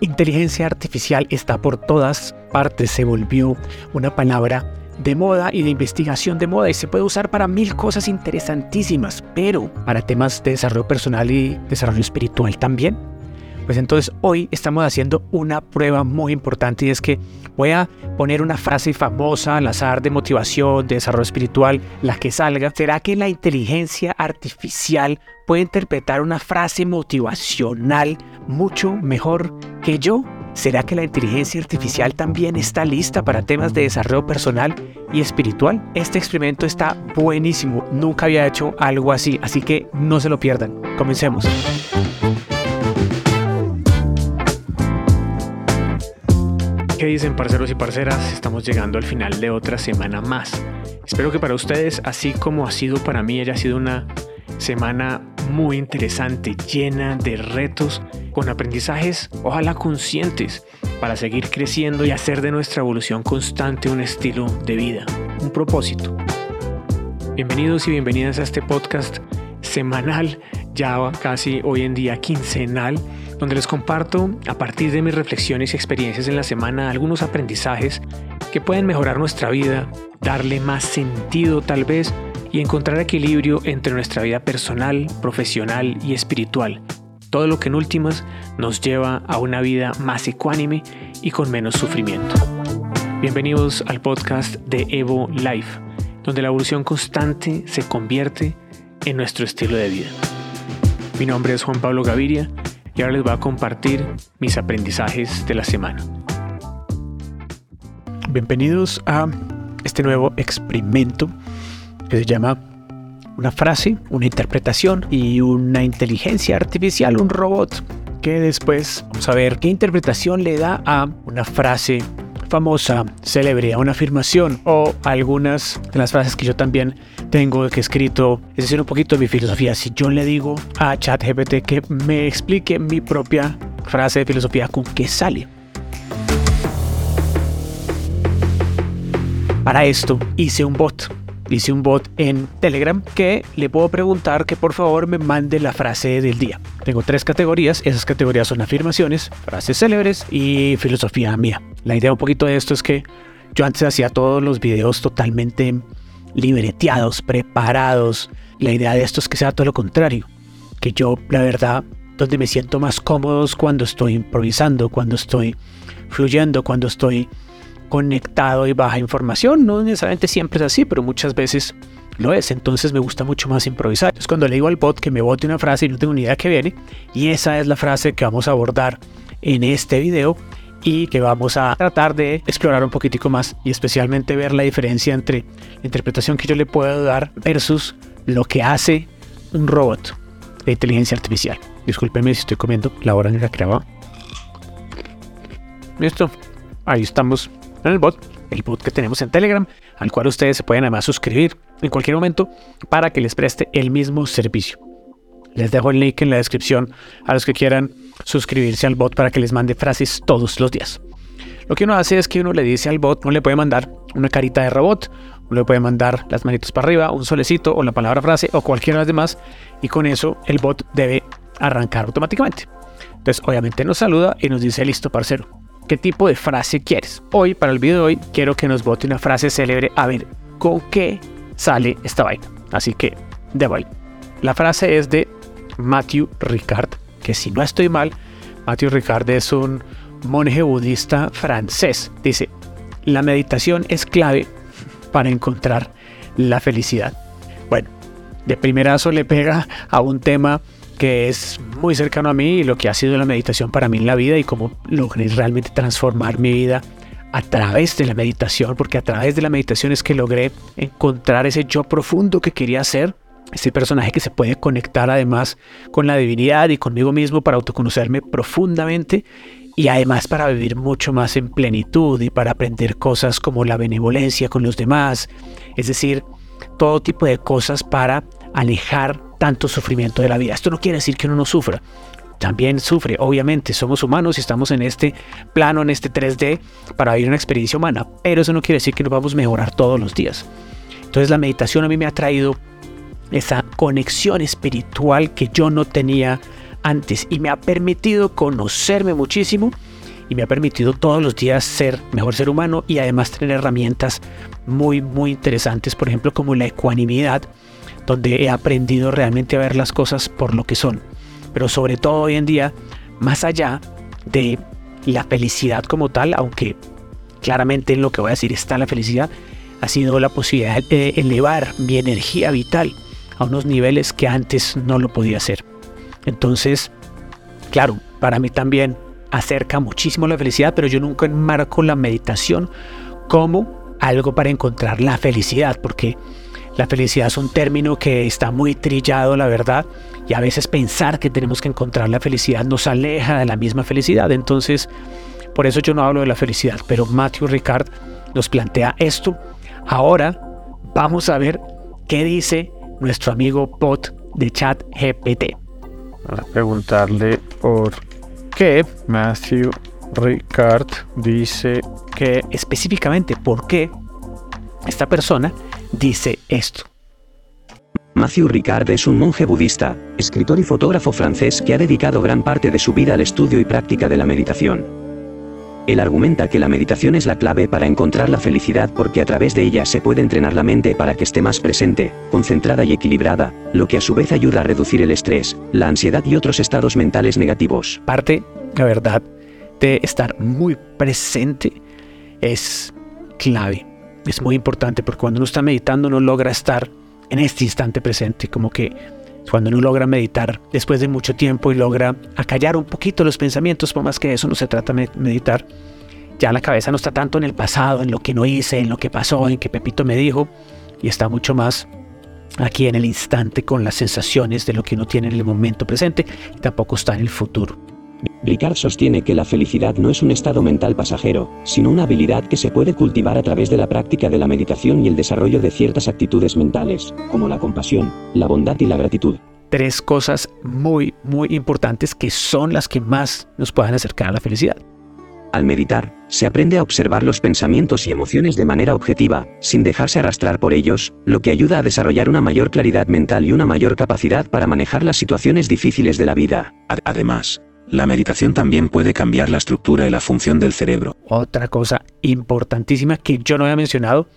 Inteligencia artificial está por todas partes, se volvió una palabra de moda y de investigación de moda y se puede usar para mil cosas interesantísimas, pero para temas de desarrollo personal y desarrollo espiritual también. Pues entonces hoy estamos haciendo una prueba muy importante y es que voy a poner una frase famosa al azar de motivación, de desarrollo espiritual, la que salga. ¿Será que la inteligencia artificial puede interpretar una frase motivacional mucho mejor que yo? ¿Será que la inteligencia artificial también está lista para temas de desarrollo personal y espiritual? Este experimento está buenísimo. Nunca había hecho algo así, así que no se lo pierdan. Comencemos. ¿Qué dicen parceros y parceras? Estamos llegando al final de otra semana más. Espero que para ustedes, así como ha sido para mí, haya sido una semana muy interesante, llena de retos, con aprendizajes, ojalá conscientes, para seguir creciendo y hacer de nuestra evolución constante un estilo de vida, un propósito. Bienvenidos y bienvenidas a este podcast semanal, ya casi hoy en día quincenal donde les comparto a partir de mis reflexiones y experiencias en la semana algunos aprendizajes que pueden mejorar nuestra vida, darle más sentido tal vez y encontrar equilibrio entre nuestra vida personal, profesional y espiritual. Todo lo que en últimas nos lleva a una vida más ecuánime y con menos sufrimiento. Bienvenidos al podcast de Evo Life, donde la evolución constante se convierte en nuestro estilo de vida. Mi nombre es Juan Pablo Gaviria y ahora les voy a compartir mis aprendizajes de la semana. Bienvenidos a este nuevo experimento que se llama una frase, una interpretación y una inteligencia artificial, un robot, que después vamos a ver qué interpretación le da a una frase famosa, célebre, a una afirmación o algunas de las frases que yo también tengo que escrito, es decir, un poquito de mi filosofía. Si yo le digo a ChatGPT que me explique mi propia frase de filosofía con qué sale. Para esto hice un bot. Hice un bot en Telegram que le puedo preguntar que por favor me mande la frase del día. Tengo tres categorías. Esas categorías son afirmaciones, frases célebres y filosofía mía. La idea un poquito de esto es que yo antes hacía todos los videos totalmente libreteados, preparados. La idea de esto es que sea todo lo contrario. Que yo, la verdad, donde me siento más cómodo cuando estoy improvisando, cuando estoy fluyendo, cuando estoy conectado y baja información. No necesariamente siempre es así, pero muchas veces lo es. Entonces me gusta mucho más improvisar. Es cuando le digo al bot que me bote una frase y no tengo ni idea que viene. Y esa es la frase que vamos a abordar en este video y que vamos a tratar de explorar un poquitico más y especialmente ver la diferencia entre la interpretación que yo le puedo dar versus lo que hace un robot de inteligencia artificial. Discúlpenme si estoy comiendo la hora en la que Listo, ahí estamos en el bot, el bot que tenemos en Telegram, al cual ustedes se pueden además suscribir en cualquier momento para que les preste el mismo servicio. Les dejo el link en la descripción a los que quieran suscribirse al bot para que les mande frases todos los días. Lo que uno hace es que uno le dice al bot, uno le puede mandar una carita de robot, uno le puede mandar las manitos para arriba, un solecito o la palabra frase o cualquiera de las demás y con eso el bot debe arrancar automáticamente. Entonces obviamente nos saluda y nos dice listo parcero, ¿qué tipo de frase quieres? Hoy para el video de hoy quiero que nos bote una frase célebre a ver con qué sale esta vaina. Así que de vuelta. La frase es de Matthew Ricard, que si no estoy mal, Matthew Ricard es un monje budista francés. Dice, la meditación es clave para encontrar la felicidad. Bueno, de primerazo le pega a un tema que es muy cercano a mí y lo que ha sido la meditación para mí en la vida y cómo logré realmente transformar mi vida a través de la meditación, porque a través de la meditación es que logré encontrar ese yo profundo que quería ser este personaje que se puede conectar además con la divinidad y conmigo mismo para autoconocerme profundamente y además para vivir mucho más en plenitud y para aprender cosas como la benevolencia con los demás, es decir, todo tipo de cosas para alejar tanto sufrimiento de la vida. Esto no quiere decir que uno no sufra, también sufre, obviamente, somos humanos y estamos en este plano, en este 3D, para vivir una experiencia humana, pero eso no quiere decir que nos vamos a mejorar todos los días. Entonces la meditación a mí me ha traído esa conexión espiritual que yo no tenía antes y me ha permitido conocerme muchísimo y me ha permitido todos los días ser mejor ser humano y además tener herramientas muy muy interesantes, por ejemplo como la ecuanimidad, donde he aprendido realmente a ver las cosas por lo que son. Pero sobre todo hoy en día, más allá de la felicidad como tal, aunque claramente en lo que voy a decir está la felicidad, ha sido la posibilidad de elevar mi energía vital a unos niveles que antes no lo podía hacer. Entonces, claro, para mí también acerca muchísimo la felicidad, pero yo nunca enmarco la meditación como algo para encontrar la felicidad, porque la felicidad es un término que está muy trillado, la verdad, y a veces pensar que tenemos que encontrar la felicidad nos aleja de la misma felicidad. Entonces, por eso yo no hablo de la felicidad, pero Matthew Ricard nos plantea esto. Ahora vamos a ver qué dice nuestro amigo bot de chat GPT. A preguntarle por qué Matthew Ricard dice que específicamente por qué esta persona dice esto. Matthew Ricard es un monje budista, escritor y fotógrafo francés que ha dedicado gran parte de su vida al estudio y práctica de la meditación. Él argumenta que la meditación es la clave para encontrar la felicidad porque a través de ella se puede entrenar la mente para que esté más presente, concentrada y equilibrada, lo que a su vez ayuda a reducir el estrés, la ansiedad y otros estados mentales negativos. Parte, la verdad, de estar muy presente es clave. Es muy importante porque cuando uno está meditando no logra estar en este instante presente, como que cuando uno logra meditar después de mucho tiempo y logra acallar un poquito los pensamientos, por más que eso no se trata de meditar, ya la cabeza no está tanto en el pasado, en lo que no hice, en lo que pasó, en que Pepito me dijo, y está mucho más aquí en el instante con las sensaciones de lo que uno tiene en el momento presente y tampoco está en el futuro. Ricard sostiene que la felicidad no es un estado mental pasajero, sino una habilidad que se puede cultivar a través de la práctica de la meditación y el desarrollo de ciertas actitudes mentales, como la compasión, la bondad y la gratitud. Tres cosas muy, muy importantes que son las que más nos pueden acercar a la felicidad. Al meditar, se aprende a observar los pensamientos y emociones de manera objetiva, sin dejarse arrastrar por ellos, lo que ayuda a desarrollar una mayor claridad mental y una mayor capacidad para manejar las situaciones difíciles de la vida. Además, la meditación también puede cambiar la estructura y la función del cerebro. Otra cosa importantísima que yo no había mencionado,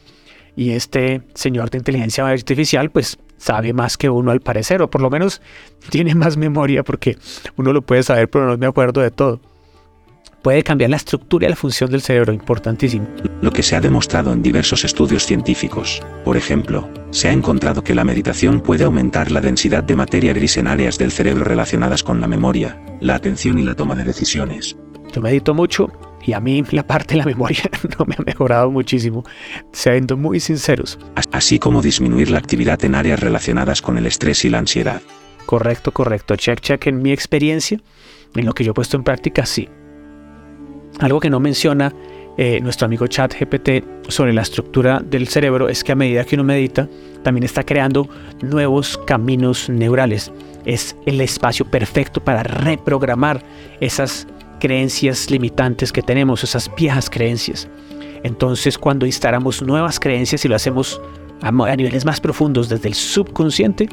y este señor de inteligencia artificial pues sabe más que uno al parecer, o por lo menos tiene más memoria porque uno lo puede saber, pero no me acuerdo de todo puede cambiar la estructura y la función del cerebro, importantísimo. Lo que se ha demostrado en diversos estudios científicos, por ejemplo, se ha encontrado que la meditación puede aumentar la densidad de materia gris en áreas del cerebro relacionadas con la memoria, la atención y la toma de decisiones. Yo medito mucho y a mí la parte de la memoria no me ha mejorado muchísimo, siendo muy sinceros. Así como disminuir la actividad en áreas relacionadas con el estrés y la ansiedad. Correcto, correcto. Check, check en mi experiencia, en lo que yo he puesto en práctica, sí. Algo que no menciona eh, nuestro amigo Chat GPT sobre la estructura del cerebro es que a medida que uno medita, también está creando nuevos caminos neurales. Es el espacio perfecto para reprogramar esas creencias limitantes que tenemos, esas viejas creencias. Entonces, cuando instalamos nuevas creencias y lo hacemos a, a niveles más profundos desde el subconsciente,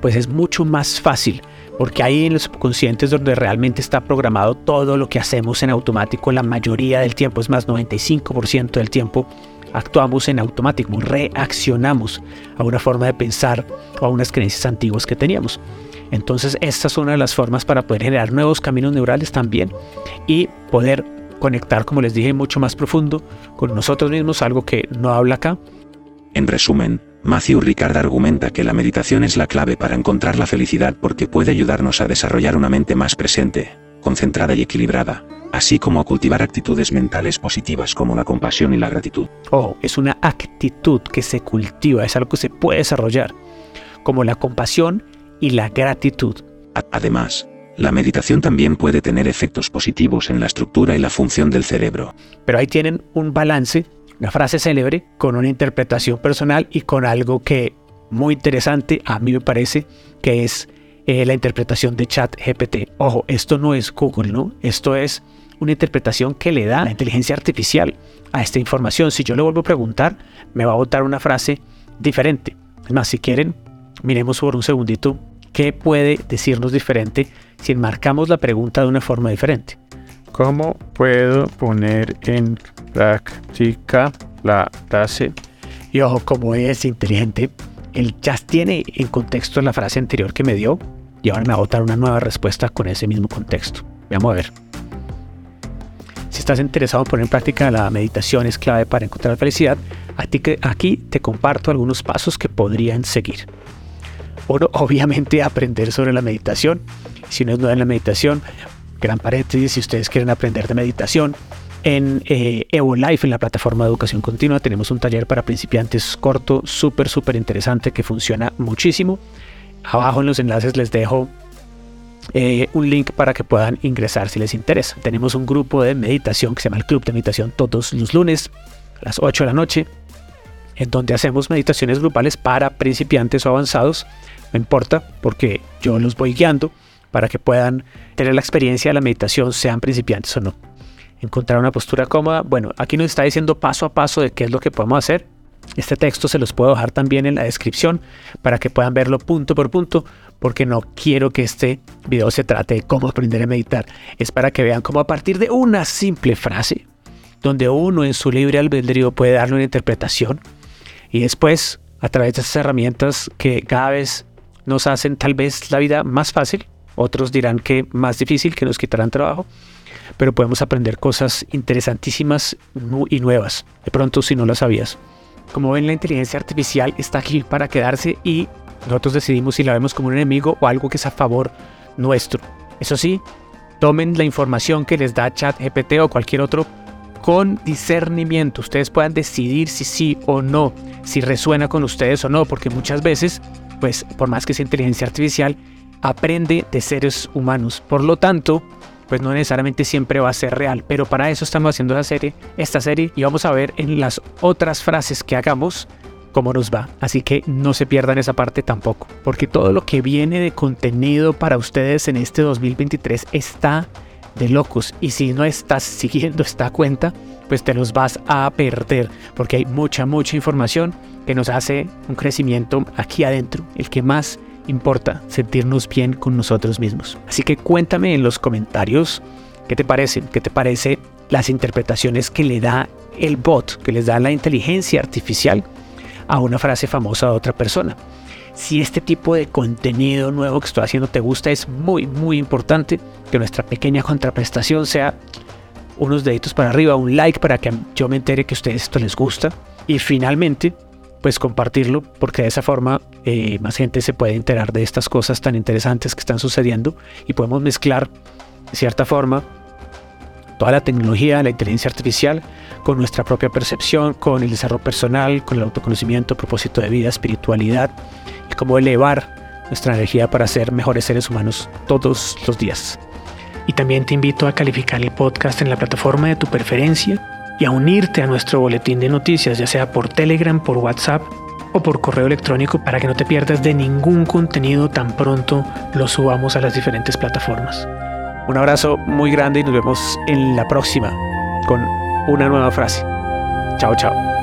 pues es mucho más fácil porque ahí en los subconscientes donde realmente está programado todo lo que hacemos en automático la mayoría del tiempo, es más 95% del tiempo actuamos en automático, reaccionamos a una forma de pensar o a unas creencias antiguas que teníamos. Entonces esta es una de las formas para poder generar nuevos caminos neurales también y poder conectar, como les dije, mucho más profundo con nosotros mismos, algo que no habla acá. En resumen, Matthew Ricard argumenta que la meditación es la clave para encontrar la felicidad porque puede ayudarnos a desarrollar una mente más presente, concentrada y equilibrada, así como a cultivar actitudes mentales positivas como la compasión y la gratitud. Oh, es una actitud que se cultiva, es algo que se puede desarrollar, como la compasión y la gratitud. Además, la meditación también puede tener efectos positivos en la estructura y la función del cerebro. Pero ahí tienen un balance una frase célebre con una interpretación personal y con algo que muy interesante a mí me parece que es eh, la interpretación de chat GPT. Ojo, esto no es Google, ¿no? Esto es una interpretación que le da la inteligencia artificial a esta información. Si yo le vuelvo a preguntar, me va a botar una frase diferente. Es más, si quieren, miremos por un segundito ¿Qué puede decirnos diferente si enmarcamos la pregunta de una forma diferente? ¿Cómo puedo poner en práctica la frase? Y ojo, como es inteligente, él ya tiene en contexto la frase anterior que me dio y ahora me va a botar una nueva respuesta con ese mismo contexto. Vamos a ver. Si estás interesado en poner en práctica la meditación es clave para encontrar felicidad, aquí te comparto algunos pasos que podrían seguir. Uno, obviamente, aprender sobre la meditación. Si no es nueva en la meditación, gran paréntesis, si ustedes quieren aprender de meditación, en eh, EvoLife, en la plataforma de educación continua, tenemos un taller para principiantes corto, súper, súper interesante que funciona muchísimo. Abajo en los enlaces les dejo eh, un link para que puedan ingresar si les interesa. Tenemos un grupo de meditación que se llama el Club de Meditación todos los lunes a las 8 de la noche, en donde hacemos meditaciones grupales para principiantes o avanzados. No importa, porque yo los voy guiando para que puedan tener la experiencia de la meditación, sean principiantes o no. Encontrar una postura cómoda. Bueno, aquí nos está diciendo paso a paso de qué es lo que podemos hacer. Este texto se los puedo dejar también en la descripción para que puedan verlo punto por punto, porque no quiero que este video se trate de cómo aprender a meditar. Es para que vean cómo a partir de una simple frase, donde uno en su libre albedrío puede darle una interpretación, y después, a través de estas herramientas que cada vez nos hacen tal vez la vida más fácil, otros dirán que más difícil, que nos quitarán trabajo, pero podemos aprender cosas interesantísimas y nuevas, de pronto si no lo sabías. Como ven, la inteligencia artificial está aquí para quedarse y nosotros decidimos si la vemos como un enemigo o algo que es a favor nuestro. Eso sí, tomen la información que les da ChatGPT o cualquier otro con discernimiento. Ustedes puedan decidir si sí o no, si resuena con ustedes o no, porque muchas veces, pues por más que sea inteligencia artificial, aprende de seres humanos. Por lo tanto, pues no necesariamente siempre va a ser real, pero para eso estamos haciendo la serie, esta serie y vamos a ver en las otras frases que hagamos cómo nos va. Así que no se pierdan esa parte tampoco, porque todo lo que viene de contenido para ustedes en este 2023 está de locos y si no estás siguiendo esta cuenta, pues te los vas a perder, porque hay mucha, mucha información que nos hace un crecimiento aquí adentro, el que más importa sentirnos bien con nosotros mismos. Así que cuéntame en los comentarios qué te parecen, qué te parece las interpretaciones que le da el bot, que les da la inteligencia artificial a una frase famosa de otra persona. Si este tipo de contenido nuevo que estoy haciendo te gusta, es muy, muy importante que nuestra pequeña contraprestación sea unos deditos para arriba, un like para que yo me entere que a ustedes esto les gusta. Y finalmente, pues compartirlo, porque de esa forma eh, más gente se puede enterar de estas cosas tan interesantes que están sucediendo y podemos mezclar de cierta forma toda la tecnología, la inteligencia artificial, con nuestra propia percepción, con el desarrollo personal, con el autoconocimiento, propósito de vida, espiritualidad y cómo elevar nuestra energía para ser mejores seres humanos todos los días. Y también te invito a calificar el podcast en la plataforma de tu preferencia y a unirte a nuestro boletín de noticias, ya sea por Telegram, por WhatsApp o por correo electrónico para que no te pierdas de ningún contenido tan pronto lo subamos a las diferentes plataformas. Un abrazo muy grande y nos vemos en la próxima con una nueva frase. Chao, chao.